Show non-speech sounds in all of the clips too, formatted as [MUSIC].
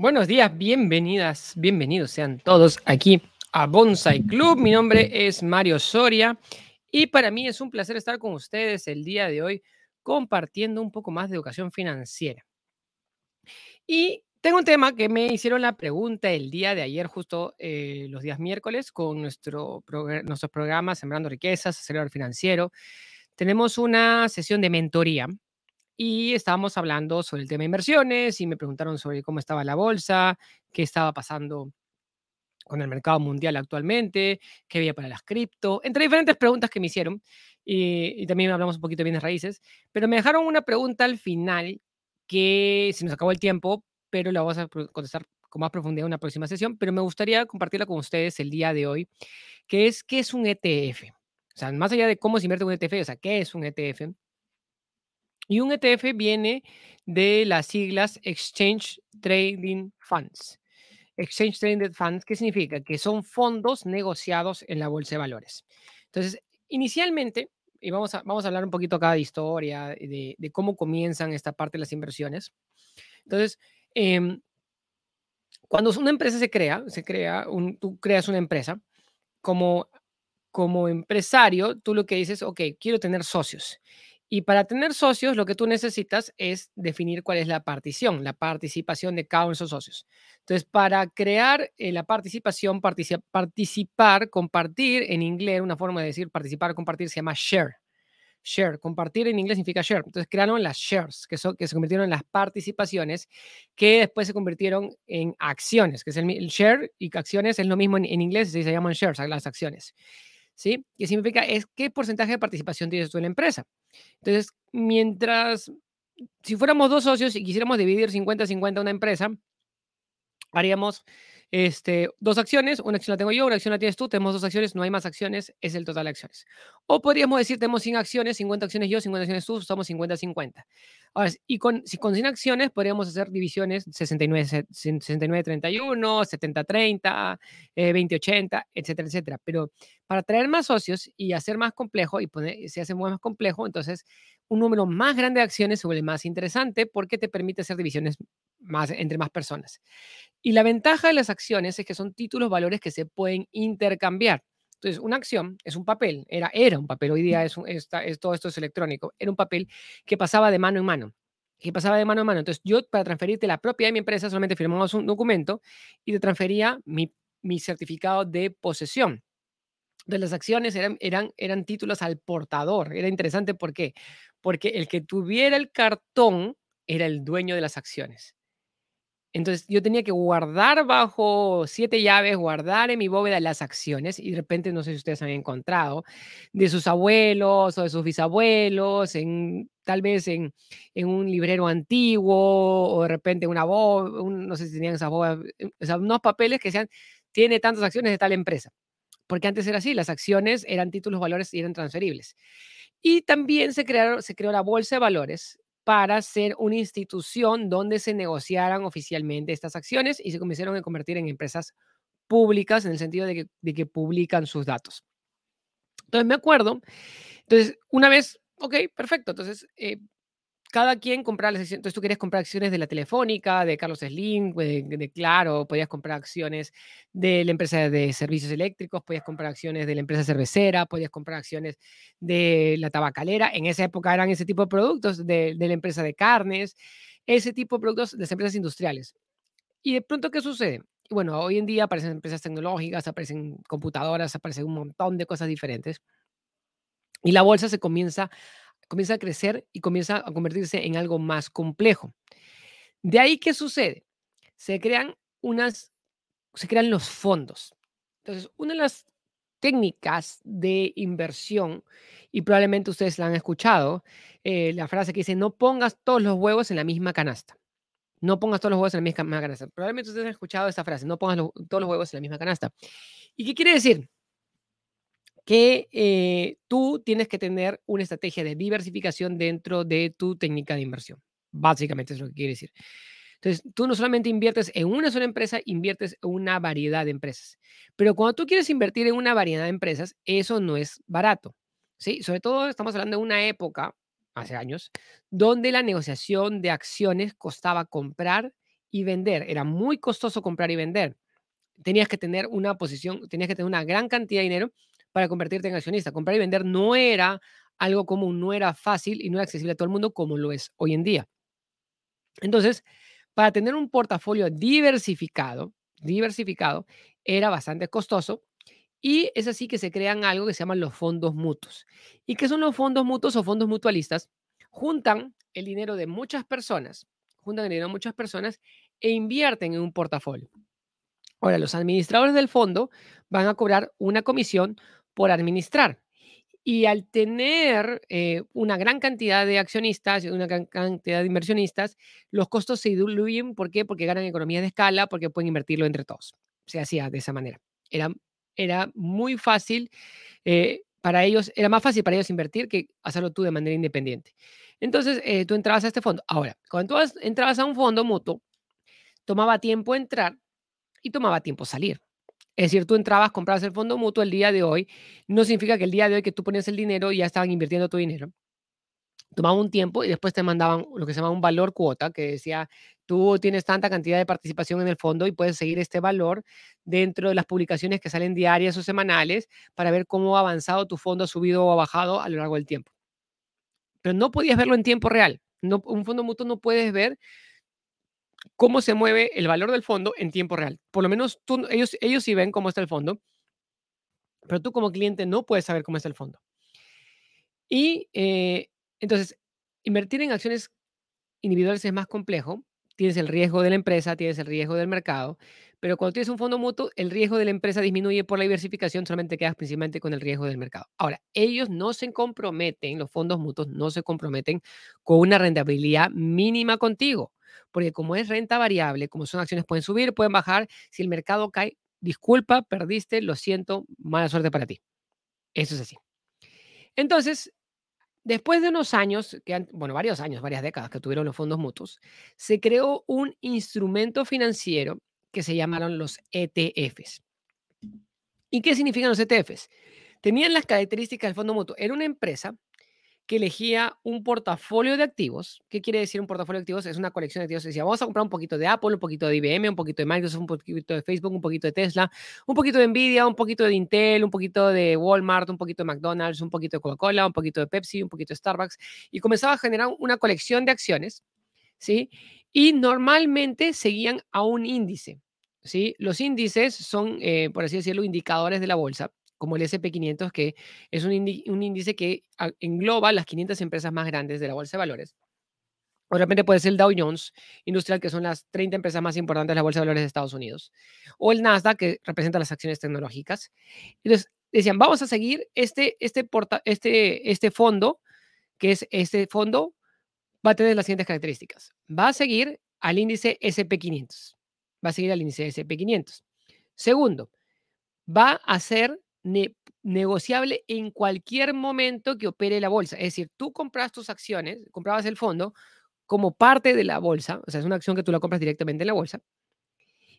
Buenos días, bienvenidas, bienvenidos sean todos aquí a Bonsai Club. Mi nombre es Mario Soria y para mí es un placer estar con ustedes el día de hoy compartiendo un poco más de educación financiera. Y tengo un tema que me hicieron la pregunta el día de ayer, justo eh, los días miércoles, con nuestro nuestros programas Sembrando Riquezas, Acelerador Financiero. Tenemos una sesión de mentoría y estábamos hablando sobre el tema de inversiones y me preguntaron sobre cómo estaba la bolsa, qué estaba pasando con el mercado mundial actualmente, qué había para las cripto, entre diferentes preguntas que me hicieron. Y, también hablamos un poquito de bienes raíces, pero me dejaron una pregunta al final que se nos acabó el tiempo, pero la vamos a contestar con más profundidad en una próxima sesión, pero me gustaría compartirla con ustedes el día de hoy, que es qué es un ETF. O sea, más allá de cómo se invierte un ETF, o sea, qué es un ETF, y un ETF viene de las siglas Exchange Trading Funds. Exchange Traded Funds, ¿qué significa? Que son fondos negociados en la bolsa de valores. Entonces, inicialmente, y vamos a, vamos a hablar un poquito acá de historia, de, de cómo comienzan esta parte de las inversiones. Entonces, em, cuando una empresa se crea, se crea, un, tú creas una empresa, como, como empresario, tú lo que dices, ok, quiero tener socios. Y para tener socios, lo que tú necesitas es definir cuál es la partición, la participación de cada uno de esos socios. Entonces, para crear eh, la participación, participar, compartir, en inglés, una forma de decir participar, compartir, se llama share. Share, compartir en inglés significa share. Entonces, crearon las shares, que, son, que se convirtieron en las participaciones, que después se convirtieron en acciones, que es el, share y acciones es lo mismo en, en inglés, se llaman shares, las acciones. ¿Sí? ¿Qué significa? Es qué porcentaje de participación tienes tú en la empresa. Entonces, mientras, si fuéramos dos socios y quisiéramos dividir 50-50 una empresa, haríamos este, dos acciones, una acción la tengo yo, una acción la tienes tú, tenemos dos acciones, no hay más acciones, es el total de acciones. O podríamos decir, tenemos 100 acciones, 50 acciones yo, 50 acciones tú, somos 50-50. Y con, si con 100 acciones podríamos hacer divisiones 69-31, 70-30, 20-80, etcétera, etcétera. Pero para traer más socios y hacer más complejo, y se hace más complejo, entonces un número más grande de acciones se vuelve más interesante porque te permite hacer divisiones más, entre más personas. Y la ventaja de las acciones es que son títulos, valores que se pueden intercambiar. Entonces, una acción es un papel, era, era un papel, hoy día es, es todo esto es electrónico, era un papel que pasaba de mano en mano, que pasaba de mano en mano. Entonces, yo para transferirte la propiedad de mi empresa solamente firmamos un documento y te transfería mi, mi certificado de posesión. Entonces, las acciones eran, eran, eran títulos al portador. Era interesante, ¿por qué? Porque el que tuviera el cartón era el dueño de las acciones. Entonces yo tenía que guardar bajo siete llaves, guardar en mi bóveda las acciones y de repente, no sé si ustedes han encontrado, de sus abuelos o de sus bisabuelos, en, tal vez en, en un librero antiguo o de repente una bóveda, no sé si tenían esas bóvedas, eh, unos papeles que sean, tiene tantas acciones de tal empresa. Porque antes era así, las acciones eran títulos, valores y eran transferibles. Y también se, crearon, se creó la bolsa de valores para ser una institución donde se negociaran oficialmente estas acciones y se comenzaron a convertir en empresas públicas en el sentido de que, de que publican sus datos. Entonces me acuerdo, entonces una vez, ok, perfecto, entonces eh, cada quien compraba las acciones. Entonces tú querías comprar acciones de la Telefónica, de Carlos Slim, de, Claro, podías comprar acciones de la empresa de servicios eléctricos, podías comprar acciones de la empresa cervecera, podías comprar acciones de la tabacalera. En esa época eran ese tipo de productos de, de la empresa de carnes, ese tipo de productos de las empresas industriales. Y de pronto, ¿qué sucede? Bueno, hoy en día aparecen empresas tecnológicas, aparecen computadoras, aparecen un montón de cosas diferentes. Y la bolsa se comienza comienza a crecer y comienza a convertirse en algo más complejo. De ahí, ¿qué sucede? Se crean unas, se crean los fondos. Entonces, una de las técnicas de inversión, y probablemente ustedes la han escuchado, eh, la frase que dice, no pongas todos los huevos en la misma canasta. No pongas todos los huevos en la misma canasta. Probablemente ustedes han escuchado esta frase, no pongas todos los huevos en la misma canasta. ¿Y qué quiere decir? Que eh, tú tienes que tener una estrategia de diversificación dentro de tu técnica de inversión. Básicamente es lo que quiere decir. Entonces, tú no solamente inviertes en una sola empresa, inviertes en una variedad de empresas. Pero cuando tú quieres invertir en una variedad de empresas, eso no es barato. ¿sí? Sobre todo estamos hablando de una época, hace años, donde la negociación de acciones costaba comprar y vender. Era muy costoso comprar y vender. Tenías que tener una posición, tenías que tener una gran cantidad de dinero para convertirte en accionista. Comprar y vender no era algo común, no era fácil y no era accesible a todo el mundo como lo es hoy en día. Entonces, para tener un portafolio diversificado, diversificado, era bastante costoso y es así que se crean algo que se llaman los fondos mutuos. ¿Y qué son los fondos mutuos o fondos mutualistas? Juntan el dinero de muchas personas, juntan el dinero de muchas personas e invierten en un portafolio. Ahora, los administradores del fondo van a cobrar una comisión por administrar. Y al tener eh, una gran cantidad de accionistas una gran cantidad de inversionistas, los costos se diluyen. ¿Por qué? Porque ganan economía de escala, porque pueden invertirlo entre todos. Se hacía de esa manera. Era, era muy fácil eh, para ellos, era más fácil para ellos invertir que hacerlo tú de manera independiente. Entonces, eh, tú entrabas a este fondo. Ahora, cuando tú entrabas a un fondo mutuo, tomaba tiempo entrar y tomaba tiempo salir. Es decir, tú entrabas, comprabas el fondo mutuo el día de hoy, no significa que el día de hoy que tú ponías el dinero ya estaban invirtiendo tu dinero. Tomaba un tiempo y después te mandaban lo que se llama un valor cuota, que decía, tú tienes tanta cantidad de participación en el fondo y puedes seguir este valor dentro de las publicaciones que salen diarias o semanales para ver cómo ha avanzado tu fondo, ha subido o ha bajado a lo largo del tiempo. Pero no podías verlo en tiempo real. Un fondo mutuo no puedes ver cómo se mueve el valor del fondo en tiempo real. Por lo menos tú, ellos, ellos sí ven cómo está el fondo, pero tú como cliente no puedes saber cómo está el fondo. Y eh, entonces, invertir en acciones individuales es más complejo. Tienes el riesgo de la empresa, tienes el riesgo del mercado, pero cuando tienes un fondo mutuo, el riesgo de la empresa disminuye por la diversificación, solamente quedas principalmente con el riesgo del mercado. Ahora, ellos no se comprometen, los fondos mutuos no se comprometen con una rentabilidad mínima contigo porque como es renta variable, como son acciones, pueden subir, pueden bajar. Si el mercado cae, disculpa, perdiste, lo siento, mala suerte para ti. Eso es así. Entonces, después de unos años, que bueno, varios años, varias décadas que tuvieron los fondos mutuos, se creó un instrumento financiero que se llamaron los ETFs. ¿Y qué significan los ETFs? Tenían las características del fondo mutuo. Era una empresa que elegía un portafolio de activos. ¿Qué quiere decir un portafolio de activos? Es una colección de activos. Decía, vamos a comprar un poquito de Apple, un poquito de IBM, un poquito de Microsoft, un poquito de Facebook, un poquito de Tesla, un poquito de Nvidia, un poquito de Intel, un poquito de Walmart, un poquito de McDonald's, un poquito de Coca-Cola, un poquito de Pepsi, un poquito de Starbucks. Y comenzaba a generar una colección de acciones, ¿sí? Y normalmente seguían a un índice. ¿Sí? Los índices son, eh, por así decirlo, indicadores de la bolsa como el SP500, que es un, índice que engloba las 500 empresas más grandes de la bolsa de valores. O de repente puede ser el Dow Jones Industrial, que son las 30 empresas más importantes de la bolsa de valores de Estados Unidos. O el Nasdaq, que representa las acciones tecnológicas. Entonces, decían, vamos a seguir este, este, porta, este, este fondo, que es este fondo, va a tener las siguientes características. Va a seguir al índice SP500. Va a seguir al índice SP500. Segundo, va a ser negociable en cualquier momento que opere la bolsa. Es decir, tú compras tus acciones, comprabas el fondo como parte de la bolsa, o sea, es una acción que tú la compras directamente en la bolsa,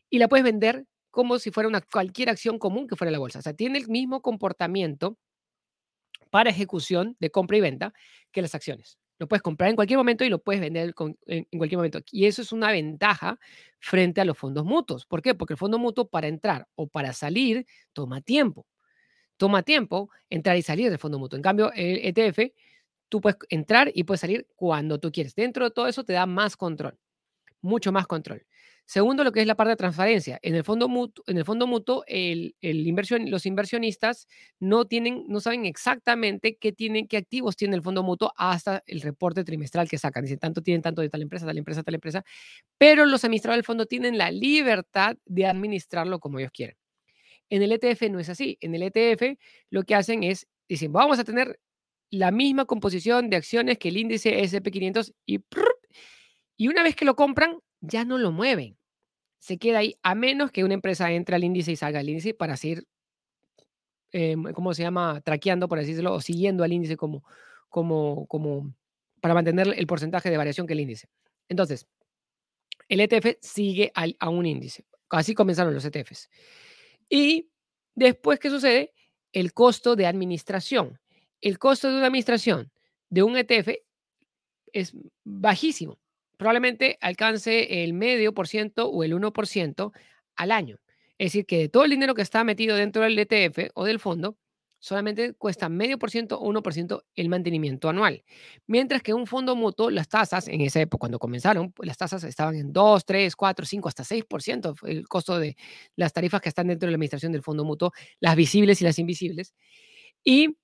y la puedes vender como si fuera una, cualquier acción común que fuera la bolsa. O sea, tiene el mismo comportamiento para ejecución de compra y venta que las acciones. Lo puedes comprar en cualquier momento y lo puedes vender en cualquier momento. Y eso es una ventaja frente a los fondos mutuos. ¿Por qué? Porque el fondo mutuo para entrar o para salir toma tiempo toma tiempo entrar y salir del fondo mutuo. En cambio, el ETF, tú puedes entrar y puedes salir cuando tú quieres. Dentro de todo eso te da más control, mucho más control. Segundo, lo que es la parte de transparencia. En el fondo mutuo, los inversionistas no, tienen, no saben exactamente qué, tienen, qué activos tiene el fondo mutuo hasta el reporte trimestral que sacan. Dicen, tanto tienen tanto de tal empresa, tal empresa, tal empresa. Pero los administradores del fondo tienen la libertad de administrarlo como ellos quieren. En el ETF no es así. En el ETF lo que hacen es, dicen, vamos a tener la misma composición de acciones que el índice SP500 y, y una vez que lo compran, ya no lo mueven. Se queda ahí, a menos que una empresa entre al índice y salga al índice para seguir, em, ¿cómo se llama? Traqueando, por así decirlo, o siguiendo al índice como, como, como, para mantener el porcentaje de variación que el índice. Entonces, el ETF sigue a un índice. Así comenzaron los ETFs. Y después, ¿qué sucede? El costo de administración. El costo de una administración de un ETF es bajísimo. probablemente alcance el medio por ciento o el 1% al año. Es decir, que de todo el dinero que está metido dentro del ETF o del fondo, solamente cuesta medio por ciento o 1% el mantenimiento anual. Mientras que un fondo mutuo, las tasas, en esa época cuando comenzaron, pues las tasas estaban en 2, 3, 4, 5, hasta 6%, fue el costo de las tarifas que están dentro de la administración del fondo mutuo, las visibles y las invisibles. Y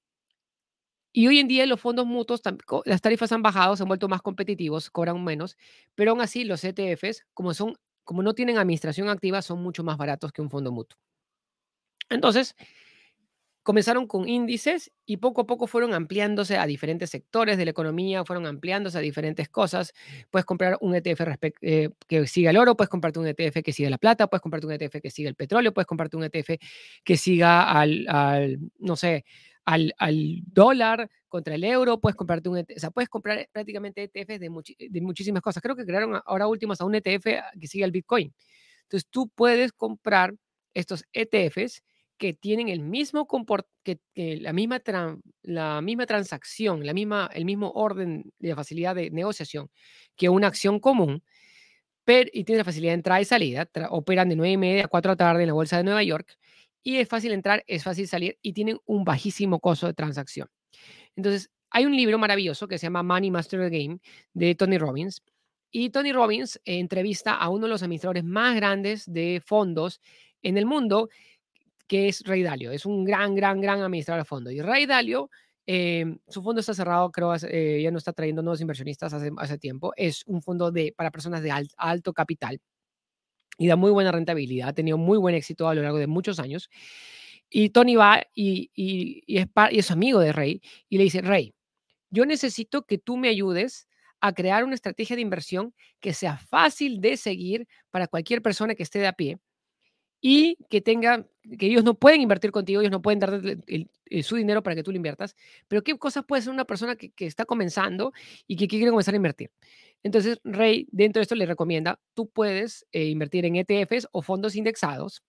y hoy en día los fondos mutuos, las tarifas han bajado, se han vuelto más competitivos, cobran menos, pero aún así los ETFs, como, son, como no tienen administración activa, son mucho más baratos que un fondo mutuo. Entonces, comenzaron con índices y poco a poco fueron ampliándose a diferentes sectores de la economía, fueron ampliándose a diferentes cosas. Puedes comprar un ETF eh, que siga el oro, puedes comprarte un ETF que siga la plata, puedes comprarte un ETF que siga el petróleo, puedes comprarte un ETF que siga al, al no sé, al, dólar contra el euro, puedes comprarte un ETF, o sea, puedes comprar prácticamente ETFs de, de muchísimas cosas. Creo que crearon ahora últimos a un ETF que sigue el Bitcoin. Entonces, tú puedes comprar estos ETFs que tienen el mismo que, que, la, misma la misma transacción, la misma, el mismo orden de facilidad de negociación que una acción común, pero, y tiene la facilidad de entrada y salida, operan de 9 y media a 4 de la tarde en la bolsa de Nueva York, y es fácil entrar, es fácil salir y tienen un bajísimo costo de transacción. Entonces, hay un libro maravilloso que se llama Money Master the Game de Tony Robbins. Y Tony Robbins eh, entrevista a uno de los administradores más grandes de fondos en el mundo, que es Ray Dalio. Es un gran, gran, gran administrador de fondos. Y Ray Dalio, em, su fondo está cerrado, creo, eh, ya no está trayendo nuevos inversionistas hace, hace tiempo. Es un fondo de, para personas de alto capital y da muy buena rentabilidad, ha tenido muy buen éxito a lo largo de muchos años. Y Tony va y, y, es, y es amigo de Rey y le dice, Rey, yo necesito que tú me ayudes a crear una estrategia de inversión que sea fácil de seguir para cualquier persona que esté de a pie y que tenga, que ellos no pueden invertir contigo, ellos no pueden dar su dinero para que tú lo inviertas, pero qué cosas puede ser una persona que, que está comenzando y que quiere comenzar a invertir. Entonces, Rey, dentro de esto le recomienda, tú puedes eh, invertir en ETFs o fondos indexados,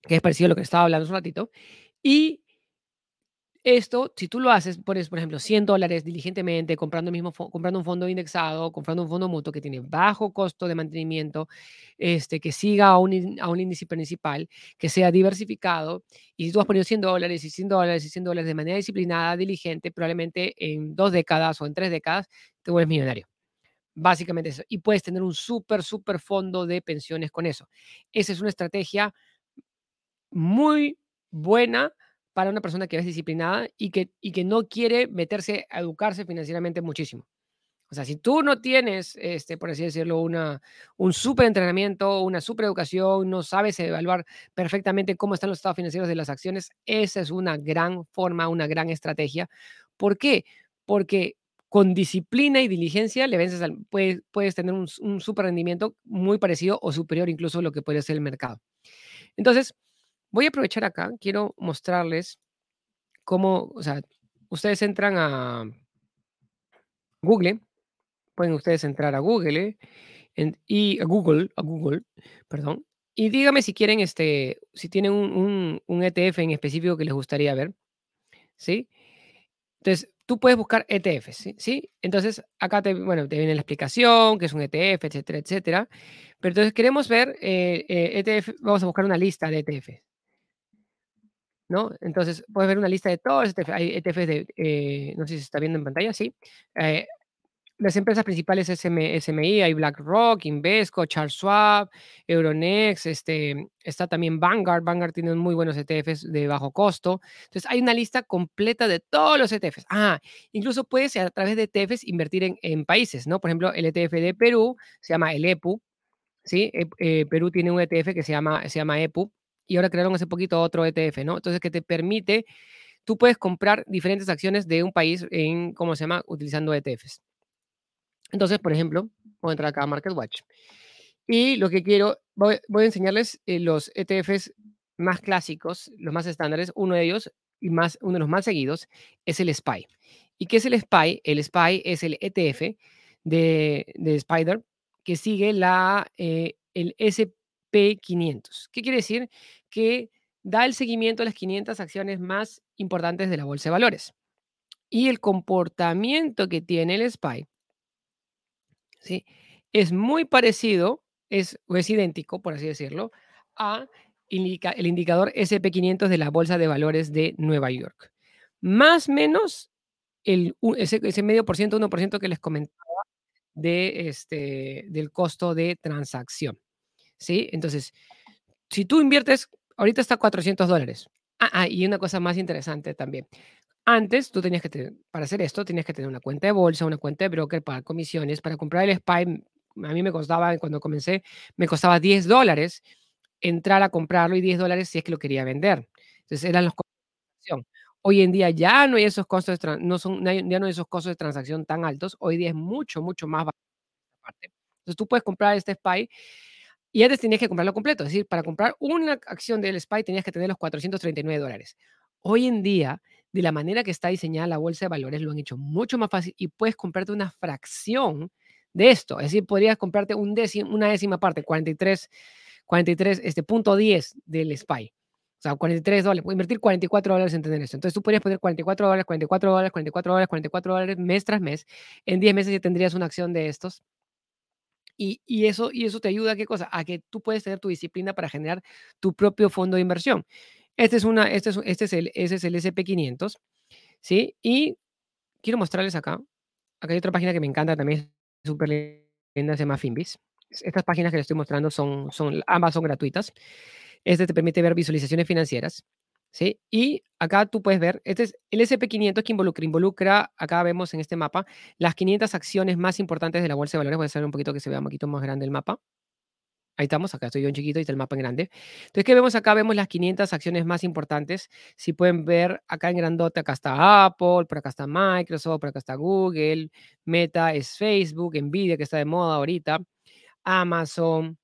que es parecido a lo que estaba hablando hace un ratito, y esto, si tú lo haces, pones, por ejemplo, 100 dólares diligentemente comprando, mismo, comprando un fondo indexado, comprando un fondo mutuo que tiene bajo costo de mantenimiento, este, que siga a un, a un índice principal, que sea diversificado, y si tú has ponido 100 dólares y 100 dólares y 100 dólares de manera disciplinada, diligente, probablemente en dos décadas o en tres décadas te vuelves millonario. Básicamente eso. Y puedes tener un súper, súper fondo de pensiones con eso. Esa es una estrategia muy buena para una persona que es disciplinada y que, y que no quiere meterse a educarse financieramente muchísimo. O sea, si tú no tienes, este, por así decirlo, una, un súper entrenamiento, una súper educación, no sabes evaluar perfectamente cómo están los estados financieros de las acciones, esa es una gran forma, una gran estrategia. ¿Por qué? Porque con disciplina y diligencia le vences al, puedes, puedes tener un, un super rendimiento muy parecido o superior incluso a lo que puede ser el mercado. Entonces, voy a aprovechar acá, quiero mostrarles cómo, o sea, ustedes entran a Google, pueden ustedes entrar a Google y a Google, a Google, perdón, y dígame si quieren, este, si tienen un, ETF en específico que les gustaría ver, ¿sí? Entonces, tú puedes buscar ETFs, ¿sí? Entonces, acá te, bueno, te viene la explicación, qué es un ETF, etcétera, etcétera. Pero entonces queremos ver eh, ETF, eh, e vamos a buscar una lista de ETFs. ¿No? Entonces, puedes ver una lista de todos los ETFs. Hay ETFs de, eh, no sé si se está viendo en pantalla, sí. Eh, las empresas principales SMI, hay BlackRock, Invesco, Charles Schwab, Euronext, este, está también Vanguard. Vanguard tiene muy buenos ETFs de bajo costo. Entonces, hay una lista completa de todos los ETFs. Ah, incluso puedes a través de ETFs invertir en, en países, ¿no? Por ejemplo, el ETF de Perú se llama el EPU, ¿sí? E, eh, Perú tiene un ETF que se llama, se llama EPU y ahora crearon hace poquito otro ETF, ¿no? Entonces, que te permite, tú puedes comprar diferentes acciones de un país en, ¿cómo se llama? Utilizando ETFs. Entonces, por ejemplo, voy a entrar acá a Market Watch. Y lo que quiero, voy, a enseñarles eh, los ETFs más clásicos, los más estándares. Uno de ellos, y más, uno de los más seguidos, es el SPY. ¿Y qué es el SPY? El SPY es el ETF de, de Spider que sigue la, eh, el SP500. ¿Qué quiere decir? Que da el seguimiento a las 500 acciones más importantes de la bolsa de valores. Y el comportamiento que tiene el SPY ¿sí? Es muy parecido, es, o es idéntico, por así decirlo, a el indicador SP500 de la Bolsa de Valores de Nueva York. Más menos el, ese, medio por ciento, 1% que les comentaba este, del costo de transacción. ¿Sí? Entonces, si tú inviertes, ahorita está 400 dólares. Ah, ah, y una cosa más interesante también. Antes, tú tenías que tener, para hacer esto, tenías que tener una cuenta de bolsa, una cuenta de broker para comisiones. Para comprar el SPY, a mí me costaba, cuando comencé, me costaba 10 dólares entrar a comprarlo y 10 dólares si es que lo quería vender. Entonces, eran los costos de transacción. Hoy en día ya no hay esos costos, de no son, ya no esos costos de transacción tan altos. Hoy día es mucho, mucho más barato. Entonces, tú puedes comprar este SPY y antes tenías que comprarlo completo, es decir, para comprar una acción del SPY tenías que tener los 439 dólares. Hoy en día, de la manera que está diseñada la bolsa de valores, lo han hecho mucho más fácil y puedes comprarte una fracción de esto. Es decir, podrías comprarte un décimo, una décima parte, 43, 43, este punto 10 del SPY. O sea, 43 dólares, puedes invertir 44 dólares en tener esto. Entonces tú podrías poner 44 dólares, 44 dólares, 44 dólares, 44 dólares mes tras mes. En 10 meses ya tendrías una acción de estos y, y eso, y eso te ayuda a qué cosa? A que tú puedes tener tu disciplina para generar tu propio fondo de inversión. Este es, una, este es, este es el, ese es el SP500, ¿sí? Y quiero mostrarles acá. Acá hay otra página que me encanta también, súper linda, se llama Finbis. Estas páginas que les estoy mostrando son, son, ambas son gratuitas. Este te permite ver visualizaciones financieras, ¿sí? Y acá tú puedes ver, este es el SP500 que involucra, involucra, acá vemos en este mapa, las 500 acciones más importantes de la bolsa de valores. Voy a hacer un poquito que se vea un poquito más grande el mapa. Ahí estamos, acá estoy yo en chiquito y está el mapa en grande. Entonces, ¿qué vemos acá? Vemos las 500 acciones más importantes. Si pueden ver acá en grandote, acá está Apple, por acá está Microsoft, por acá está Google, Meta es Facebook, Nvidia, que está de moda ahorita, Amazon,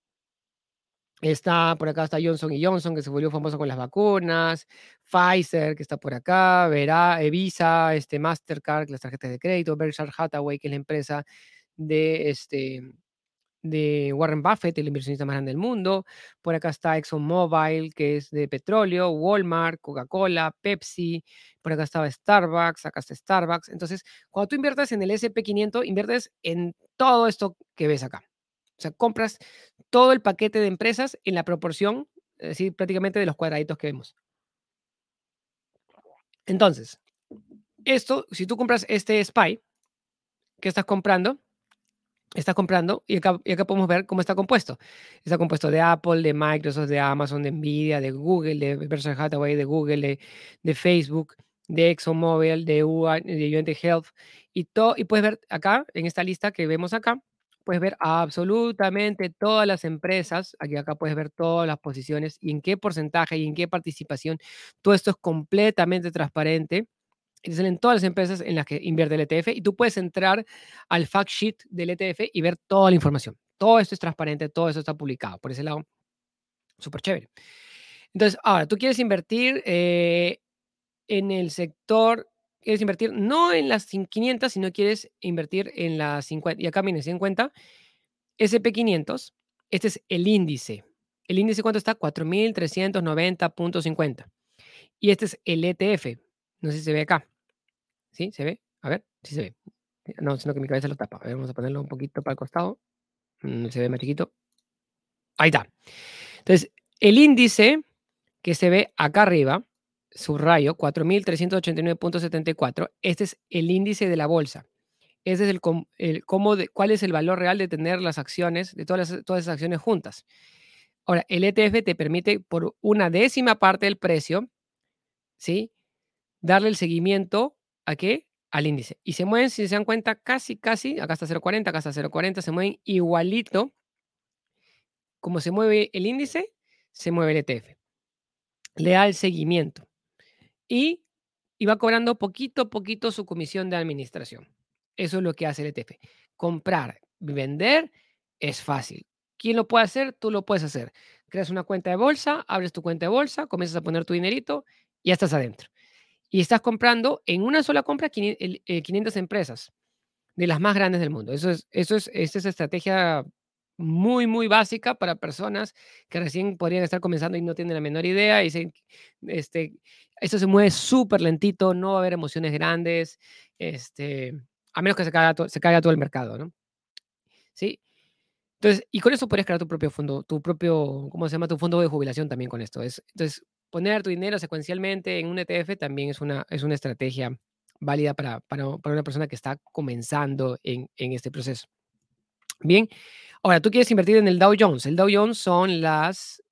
Está por acá está Johnson y Johnson, que se volvió famoso con las vacunas. Pfizer, que está por acá. Verá, Visa, este, Mastercard, las tarjetas de crédito. Berkshire Hathaway, que es la empresa de, este, de Warren Buffett, el inversionista más grande del mundo. Por acá está ExxonMobil, que es de petróleo. Walmart, Coca-Cola, Pepsi. Por acá estaba Starbucks, acá está Starbucks. Entonces, cuando tú inviertes en el SP500, inviertes en todo esto que ves acá. O sea, compras todo el paquete de empresas en la proporción, es decir, prácticamente de los cuadraditos que vemos. Entonces, esto, si tú compras este SPY, ¿qué estás comprando? Estás comprando, y acá, y acá podemos ver cómo está compuesto. Está compuesto de Apple, de Microsoft, de Amazon, de Nvidia, de Google, de Berkshire Hathaway, de Google, de, Facebook, de ExxonMobil, de, UI, de UNT Health, y, todo, y puedes ver acá, en esta lista que vemos acá, puedes ver absolutamente todas las empresas, aquí acá puedes ver todas las posiciones y en qué porcentaje y en qué participación. Todo esto es completamente transparente. Y salen todas las empresas en las que invierte el ETF y tú puedes entrar al fact sheet del ETF y ver toda la información. Todo esto es transparente, todo esto está publicado. Por ese lado, súper chévere. Entonces, ahora, tú quieres invertir eh, en el sector, quieres invertir no en las 500, sino quieres invertir en las 50. Y acá miren, se en cuenta, SP500, este es el índice. ¿El índice cuánto está? 4.390.50. Y este es el ETF. No sé si se ve acá. ¿Sí? ¿Se ve? A ver, sí se ve. No, sino que mi cabeza lo tapa. A ver, vamos a ponerlo un poquito para el costado. Mm, Se ve más chiquito. Ahí está. Entonces, el índice que se ve acá arriba, subrayo, 4.389.74, este es el índice de la bolsa. Ese es el, el cómo de, cuál es el valor real de tener las acciones, de todas, las- todas esas acciones juntas. Ahora, el ETF te permite por una décima parte del precio, ¿sí? Darle el seguimiento a qué? Al índice. Y se mueven, si se dan cuenta, casi, casi, acá está 0.40, acá está 0.40, se mueven igualito. Como se mueve el índice, se mueve el ETF. Le da el seguimiento. Y, va cobrando poquito a poquito su comisión de administración. Eso es lo que hace el ETF. Comprar, vender es fácil. ¿Quién lo puede hacer? Tú lo puedes hacer. Creas una cuenta de bolsa, abres tu cuenta de bolsa, comienzas a poner tu dinerito y ya estás adentro. Y estás comprando en una sola compra 500, el- eh, 500 empresas de las más grandes del mundo. Eso es, eso es, esta es estrategia muy, muy básica para personas que recién podrían estar comenzando y no tienen la menor idea. Y dicen, este, esto se mueve súper lentito, no va a haber emociones grandes, este, a menos que se caiga, se caiga todo el mercado, ¿no? ¿sí? Entonces, y con eso puedes crear tu propio fondo, tu propio, ¿cómo se llama? Tu fondo de jubilación también con esto. Es, entonces, poner tu dinero secuencialmente en un ETF también es una, es una estrategia válida para, para, para una persona que está comenzando en, en este proceso. Bien, ahora tú quieres invertir en el Dow Jones. El Dow Jones son las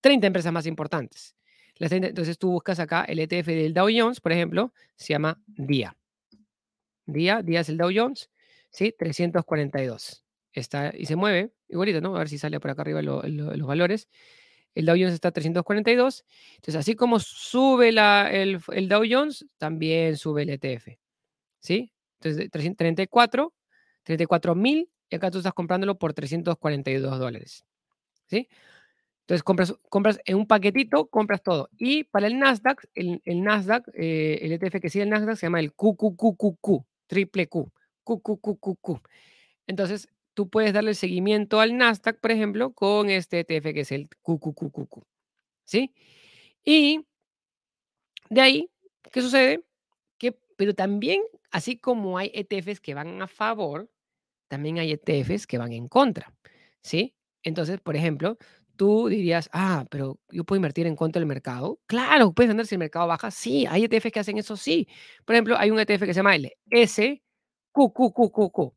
30 empresas más importantes. Las 30, entonces tú buscas acá el ETF del Dow Jones, por ejemplo, se llama DIA. DIA, DIA es el Dow Jones, ¿sí? 342. Está, y se mueve, igualito, ¿no? A ver si sale por acá arriba lo- lo- los valores. El Dow Jones está a 342. Entonces, así como sube la, el, el Dow Jones, también sube el ETF. ¿Sí? Entonces, de 334, 34 mil, y acá tú estás comprándolo por 342 dólares. ¿Sí? Entonces, compras, compras en un paquetito, compras todo. Y para el Nasdaq, el, el Nasdaq, eh, el ETF que sigue el Nasdaq se llama el QQQQQ, triple Q, QQQQQ. Entonces, tú puedes darle seguimiento al Nasdaq, por ejemplo, con este ETF que es el QQQQQ. ¿Sí? Y de ahí, ¿qué sucede? Que, pero también, así como hay ETFs que van a favor, también hay ETFs que van en contra. ¿Sí? Entonces, por ejemplo, tú dirías, ah, pero yo puedo invertir en contra del mercado. Claro, puedes vender si el mercado baja. Sí, hay ETFs que hacen eso, sí. Por ejemplo, hay un ETF que se llama el SQQQQQ.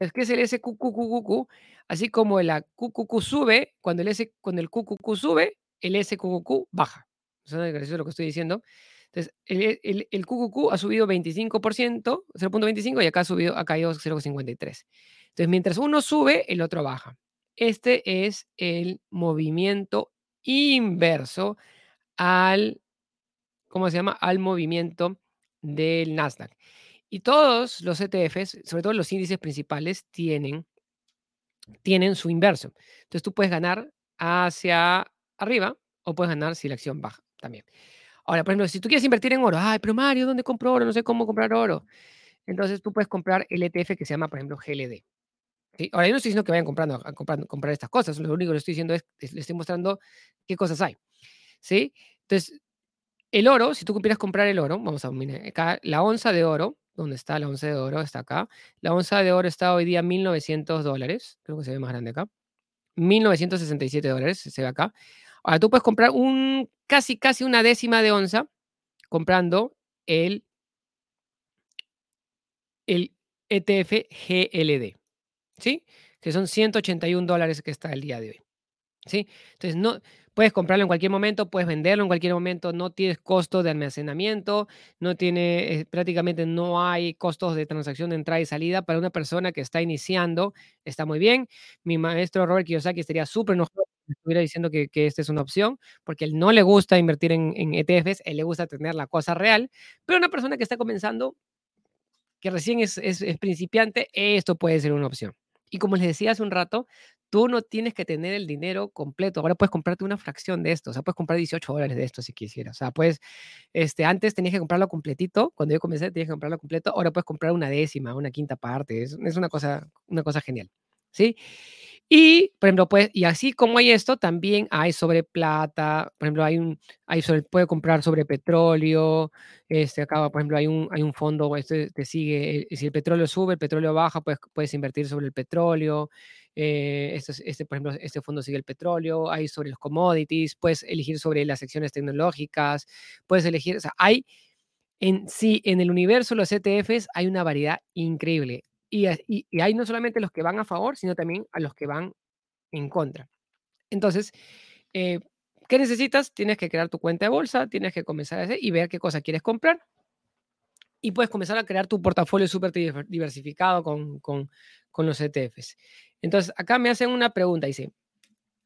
Es que es el SQQQQ, así como la QQQ sube, cuando el, S, cuando el QQQ sube, el SQQQ baja. Eso es lo que estoy diciendo. Entonces, el, QQQ ha subido 25%, 0.25, y acá ha, subido, ha caído 0.53. Entonces, mientras uno sube, el otro baja. Este es el movimiento inverso al, ¿cómo se llama? Al movimiento del Nasdaq. Y todos los ETFs, sobre todo los índices principales, tienen, tienen su inverso. Entonces tú puedes ganar hacia arriba o puedes ganar si la acción baja también. Ahora, por ejemplo, si tú quieres invertir en oro, ay, pero Mario, ¿dónde compro oro? No sé cómo comprar oro. Entonces tú puedes comprar el ETF que se llama, por ejemplo, GLD. ¿sí? Ahora, yo no estoy diciendo que vayan comprando, a comprar, comprar estas cosas, lo único que estoy diciendo es, les estoy mostrando qué cosas hay. ¿sí? Entonces, el oro, si tú quieres comprar el oro, vamos a mirar acá, la onza de oro, ¿dónde está la onza de oro? Está acá. La onza de oro está hoy día 1.900 dólares, creo que se ve más grande acá. 1.967 dólares, se ve acá. Ahora, tú puedes comprar un, casi, casi una décima de onza comprando el, el ETF GLD, ¿sí? Que son 181 dólares que está el día de hoy, ¿sí? Entonces, no, puedes comprarlo en cualquier momento, puedes venderlo en cualquier momento, no tienes costo de almacenamiento, no tiene, eh, prácticamente no hay costos de transacción de entrada y salida para una persona que está iniciando, está muy bien. Mi maestro Robert Kiyosaki estaría súper enojado estuviera diciendo que, que, esta es una opción, porque él no le gusta invertir en, en ETFs, él le gusta tener la cosa real, pero una persona que está comenzando, que recién es, es, es principiante, esto puede ser una opción. Y como les decía hace un rato, tú no tienes que tener el dinero completo. Ahora puedes comprarte una fracción de esto. O sea, puedes comprar 18 dólares de esto si quisieras. O sea, pues, este, antes tenías que comprarlo completito. Cuando yo comencé, tenías que comprarlo completo. Ahora puedes comprar una décima, una quinta parte. Es, es una, cosa, una cosa genial. ¿Sí? Y, por ejemplo, pues, y así como hay esto, también hay sobre plata, por ejemplo, hay un, hay sobre, puede comprar sobre petróleo, este, acá, por ejemplo, hay un, hay un fondo, este te sigue, si el petróleo sube, el petróleo baja, pues puedes invertir sobre el petróleo, eh, este, este, por ejemplo, este fondo sigue el petróleo, hay sobre los commodities, puedes elegir sobre las secciones tecnológicas, puedes elegir, o sea, hay en sí, en el universo de los ETFs hay una variedad increíble. Y, y, hay no solamente los que van a favor, sino también a los que van en contra. Entonces, eh, ¿qué necesitas? Tienes que crear tu cuenta de bolsa, tienes que comenzar a hacer y ver qué cosa quieres comprar. Y puedes comenzar a crear tu portafolio súper diversificado con, con, con, los ETFs. Entonces, acá me hacen una pregunta, dice,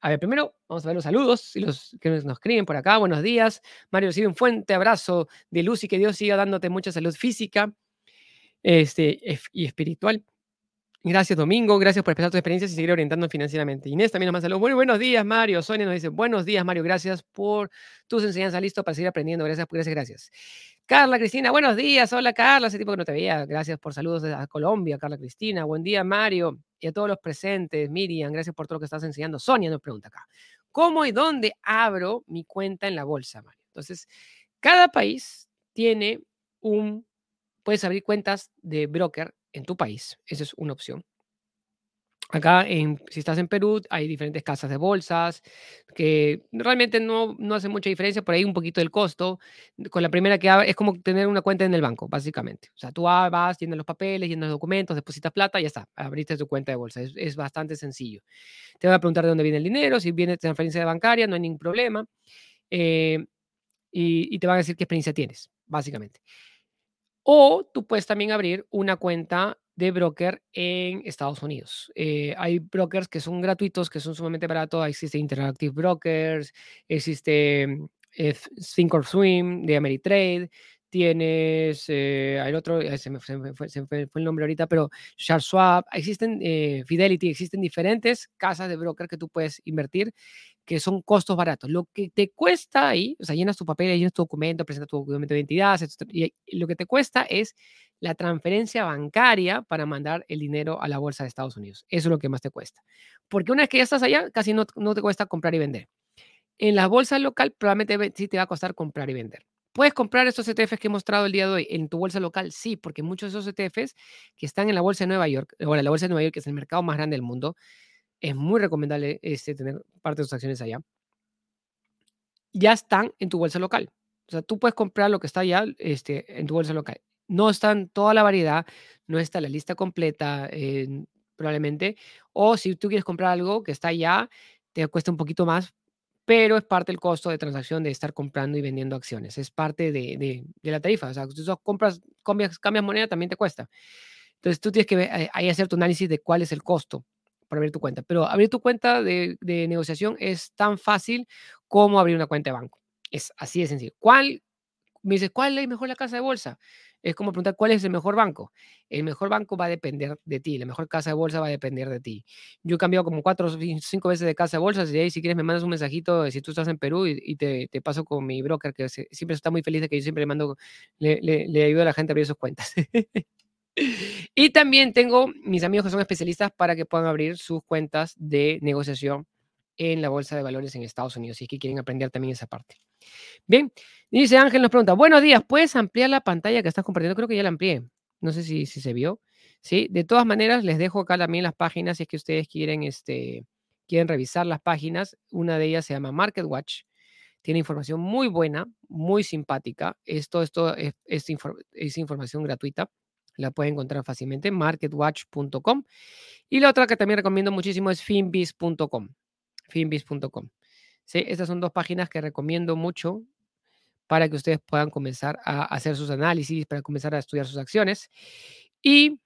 a ver, primero vamos a ver los saludos y los que nos escriben por acá. Buenos días. Mario, recibe un fuerte abrazo de luz y que Dios siga dándote mucha salud física este, y espiritual. Gracias, Domingo. Gracias por expresar tus experiencias y seguir orientando financieramente. Inés también nos manda saludos. Muy buenos días, Mario. Sonia nos dice, buenos días, Mario. Gracias por tus enseñanzas. Listo para seguir aprendiendo. Gracias, gracias, gracias. Carla Cristina, buenos días. Hola, Carla. Hace tiempo que no te veía. Gracias por saludos desde Colombia, Carla Cristina. Buen día, Mario. Y a todos los presentes. Miriam, gracias por todo lo que estás enseñando. Sonia nos pregunta acá. ¿Cómo y dónde abro mi cuenta en la bolsa, Mario? Entonces, cada país tiene un... Puedes abrir cuentas de broker en tu país. Esa es una opción. Acá, en, si estás en Perú, hay diferentes casas de bolsas que realmente no, no hace mucha diferencia, por ahí un poquito del costo. Con la primera que es como tener una cuenta en el banco, básicamente. O sea, tú vas, llenas los papeles, llenas los documentos, depositas plata, y ya está, abriste tu cuenta de bolsa. Es, es bastante sencillo. Te van a preguntar de dónde viene el dinero, si viene transferencia bancaria, no hay ningún problema. Eh, y, y te van a decir qué experiencia tienes, básicamente. O tú puedes también abrir una cuenta de broker en Estados Unidos. Eh, hay brokers que son gratuitos, que son sumamente baratos. Existe Interactive Brokers, existe eh, Think or Swim de Ameritrade, tienes, eh, hay otro, se me, fue, el nombre ahorita, pero Swap, existen eh, Fidelity, existen diferentes casas de broker que tú puedes invertir que son costos baratos. Lo que te cuesta ahí, o sea, llenas tu papel, llenas tu documento, presentas tu documento de identidad, y lo que te cuesta es la transferencia bancaria para mandar el dinero a la bolsa de Estados Unidos. Eso es lo que más te cuesta. Porque una vez que ya estás allá, casi no, no te cuesta comprar y vender. En la bolsa local, probablemente sí te va a costar comprar y vender. ¿Puedes comprar estos ETFs que he mostrado el día de hoy en tu bolsa local? Sí, porque muchos de esos ETFs que están en la bolsa de Nueva York, o la bolsa de Nueva York, que es el mercado más grande del mundo, es muy recomendable este, tener parte de tus acciones allá. Ya están en tu bolsa local. O sea, tú puedes comprar lo que está allá este, en tu bolsa local. No están toda la variedad, no está la lista completa, eh, probablemente. O si tú quieres comprar algo que está allá, te cuesta un poquito más, pero es parte del costo de transacción de estar comprando y vendiendo acciones. Es parte de, la tarifa. O sea, si tú compras, cambias, cambias, moneda, también te cuesta. Entonces, tú tienes que eh, ahí hacer tu análisis de cuál es el costo para abrir tu cuenta. Pero abrir tu cuenta de, negociación es tan fácil como abrir una cuenta de banco. Es así de sencillo. ¿Cuál? Me dices, ¿cuál es mejor la casa de bolsa? Es como preguntar cuál es el mejor banco. El mejor banco va a depender de ti, la mejor casa de bolsa va a depender de ti. Yo he cambiado como cuatro o cinco veces de casa de bolsa, y ahí si quieres me mandas un mensajito si tú estás en Perú y, te, paso con mi broker, que siempre está muy feliz de que yo siempre le mando, le, le, ayudo a la gente a abrir sus cuentas. [LAUGHS] y también tengo mis amigos que son especialistas para que puedan abrir sus cuentas de negociación en la bolsa de valores en Estados Unidos, si es que quieren aprender también esa parte. Bien, dice Ángel, nos pregunta, buenos días, ¿puedes ampliar la pantalla que estás compartiendo? Creo que ya la amplié, no sé si, si se vio. Sí, de todas maneras, les dejo acá también las páginas, si es que ustedes quieren, este, quieren revisar las páginas. Una de ellas se llama Market Watch, tiene información muy buena, muy simpática. Esto, esto es, es, información gratuita, la pueden encontrar fácilmente, marketwatch.com. Y la otra que también recomiendo muchísimo es finbiz.com finbiz.com. ¿Sí? Estas son dos páginas que recomiendo mucho para que ustedes puedan comenzar a hacer sus análisis, para comenzar a estudiar sus acciones. Y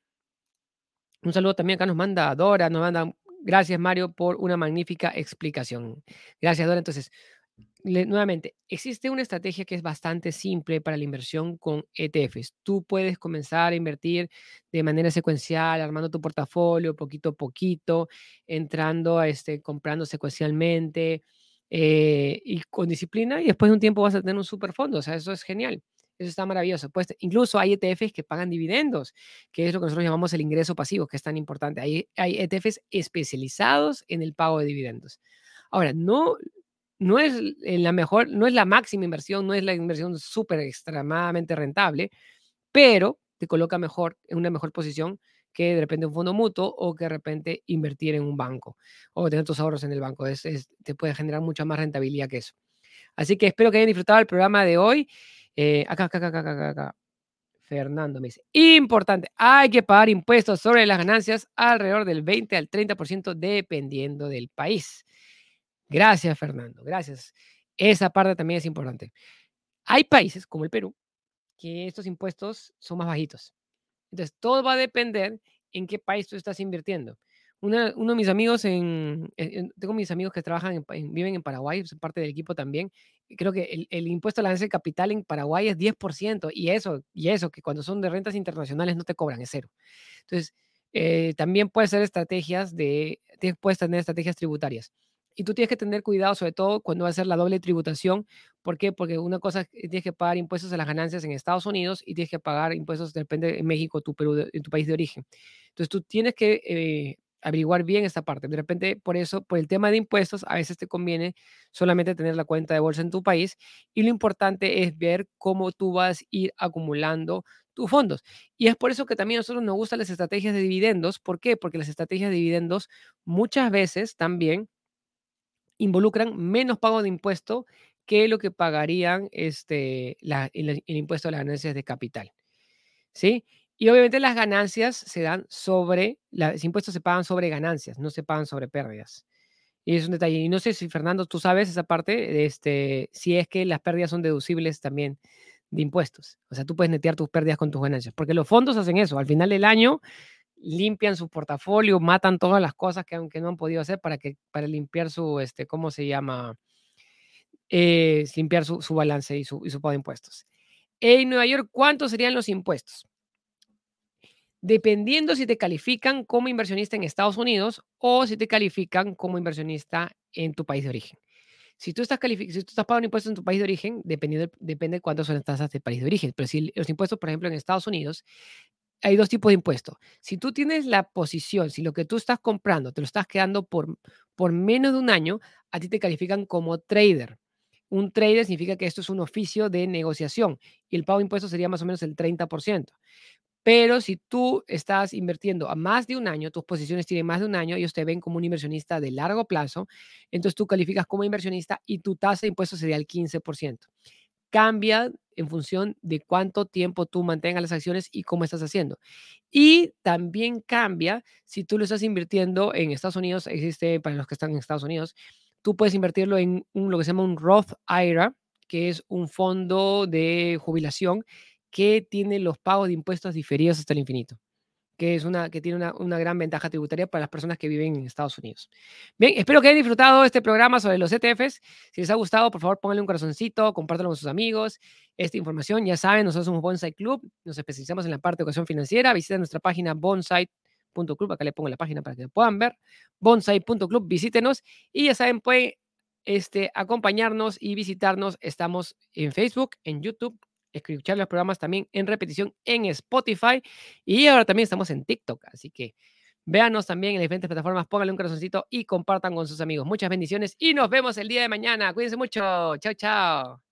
un saludo también acá nos manda Dora, nos manda, gracias Mario por una magnífica explicación. Gracias Dora. Entonces, nuevamente, existe una estrategia que es bastante simple para la inversión con ETFs. Tú puedes comenzar a invertir de manera secuencial, armando tu portafolio poquito a poquito, entrando a este, comprando secuencialmente eh, y con disciplina, y después de un tiempo vas a tener un super fondo. O sea, eso es genial. Eso está maravilloso. Pues incluso hay ETFs que pagan dividendos, que es lo que nosotros llamamos el ingreso pasivo, que es tan importante. Hay, hay ETFs especializados en el pago de dividendos. Ahora, no, no es la mejor, no es la máxima inversión, no es la inversión súper extremadamente rentable, pero te coloca mejor, en una mejor posición que de repente un fondo mutuo o que de repente invertir en un banco o tener tus ahorros en el banco. Es, te puede generar mucha más rentabilidad que eso. Así que espero que hayan disfrutado el programa de hoy. Eh, acá, acá, acá, acá, acá. Fernando me dice, importante, hay que pagar impuestos sobre las ganancias alrededor del 20 al 30% dependiendo del país. Gracias, Fernando. Gracias. Esa parte también es importante. Hay países como el Perú que estos impuestos son más bajitos. Entonces, todo va a depender en qué país tú estás invirtiendo. uno de mis amigos, en, tengo mis amigos que trabajan, en, viven en Paraguay, son parte del equipo también. Creo que el, impuesto a la ganancia de capital en Paraguay es 10%, y eso, y eso, que cuando son de rentas internacionales no te cobran, es cero. Entonces, eh, también puedes hacer estrategias de, puedes tener estrategias tributarias. Y tú tienes que tener cuidado, sobre todo cuando va a ser la doble tributación. ¿Por qué? Porque una cosa es que tienes que pagar impuestos a las ganancias en Estados Unidos y tienes que pagar impuestos, depende, en México, tu Perú, en tu país de origen. Entonces tú tienes que eh, averiguar bien esta parte. De repente, por eso, por el tema de impuestos, a veces te conviene solamente tener la cuenta de bolsa en tu país y lo importante es ver cómo tú vas a ir acumulando tus fondos. Y es por eso que también a nosotros nos gustan las estrategias de dividendos. ¿Por qué? Porque las estrategias de dividendos muchas veces también involucran menos pago de impuesto que lo que pagarían este, el, impuesto a las ganancias de capital. ¿Sí? Y obviamente las ganancias se dan sobre, los impuestos se pagan sobre ganancias, no se pagan sobre pérdidas. Y es un detalle. Y no sé si, Fernando, tú sabes esa parte, este, si es que las pérdidas son deducibles también de impuestos. O sea, tú puedes netear tus pérdidas con tus ganancias, porque los fondos hacen eso. Al final del año limpian su portafolio, matan todas las cosas que aunque no han podido hacer para que para limpiar su este ¿cómo se llama? Eh, limpiar su, balance y su, su pago de impuestos. En Nueva York, ¿cuántos serían los impuestos? Dependiendo si te califican como inversionista en Estados Unidos o si te califican como inversionista en tu país de origen. Si tú estás, si tú estás pagando impuestos en tu país de origen, depende de cuántas son las tasas de país de origen. Pero si los impuestos, por ejemplo, en Estados Unidos, hay dos tipos de impuestos. Si tú tienes la posición, si lo que tú estás comprando te lo estás quedando por, por menos de un año, a ti te califican como trader. Un trader significa que esto es un oficio de negociación y el pago de impuestos sería más o menos el 30%. Pero si tú estás invirtiendo a más de un año, tus posiciones tienen más de un año, ellos te ven como un inversionista de largo plazo, entonces tú calificas como inversionista y tu tasa de impuestos sería el 15%. Cambia en función de cuánto tiempo tú mantengas las acciones y cómo estás haciendo. Y también cambia si tú lo estás invirtiendo en Estados Unidos, existe para los que están en Estados Unidos, tú puedes invertirlo en un, lo que se llama un Roth IRA, que es un fondo de jubilación que tiene los pagos de impuestos diferidos hasta el infinito, que, es una, que tiene una, gran ventaja tributaria para las personas que viven en Estados Unidos. Bien, espero que hayan disfrutado este programa sobre los ETFs. Si les ha gustado, por favor, pónganle un corazoncito, compártanlo con sus amigos. Esta información, ya saben, nosotros somos Bonsai Club, nos especializamos en la parte de educación financiera. Visiten nuestra página bonsai.club, acá le pongo la página para que puedan ver, bonsai.club, visítenos y ya saben, pueden este, acompañarnos y visitarnos. Estamos en Facebook, en YouTube, escuchar los programas también en repetición en Spotify y ahora también estamos en TikTok, así que véanos también en diferentes plataformas, pónganle un corazoncito y compartan con sus amigos. Muchas bendiciones y nos vemos el día de mañana. Cuídense mucho. Chao, chao.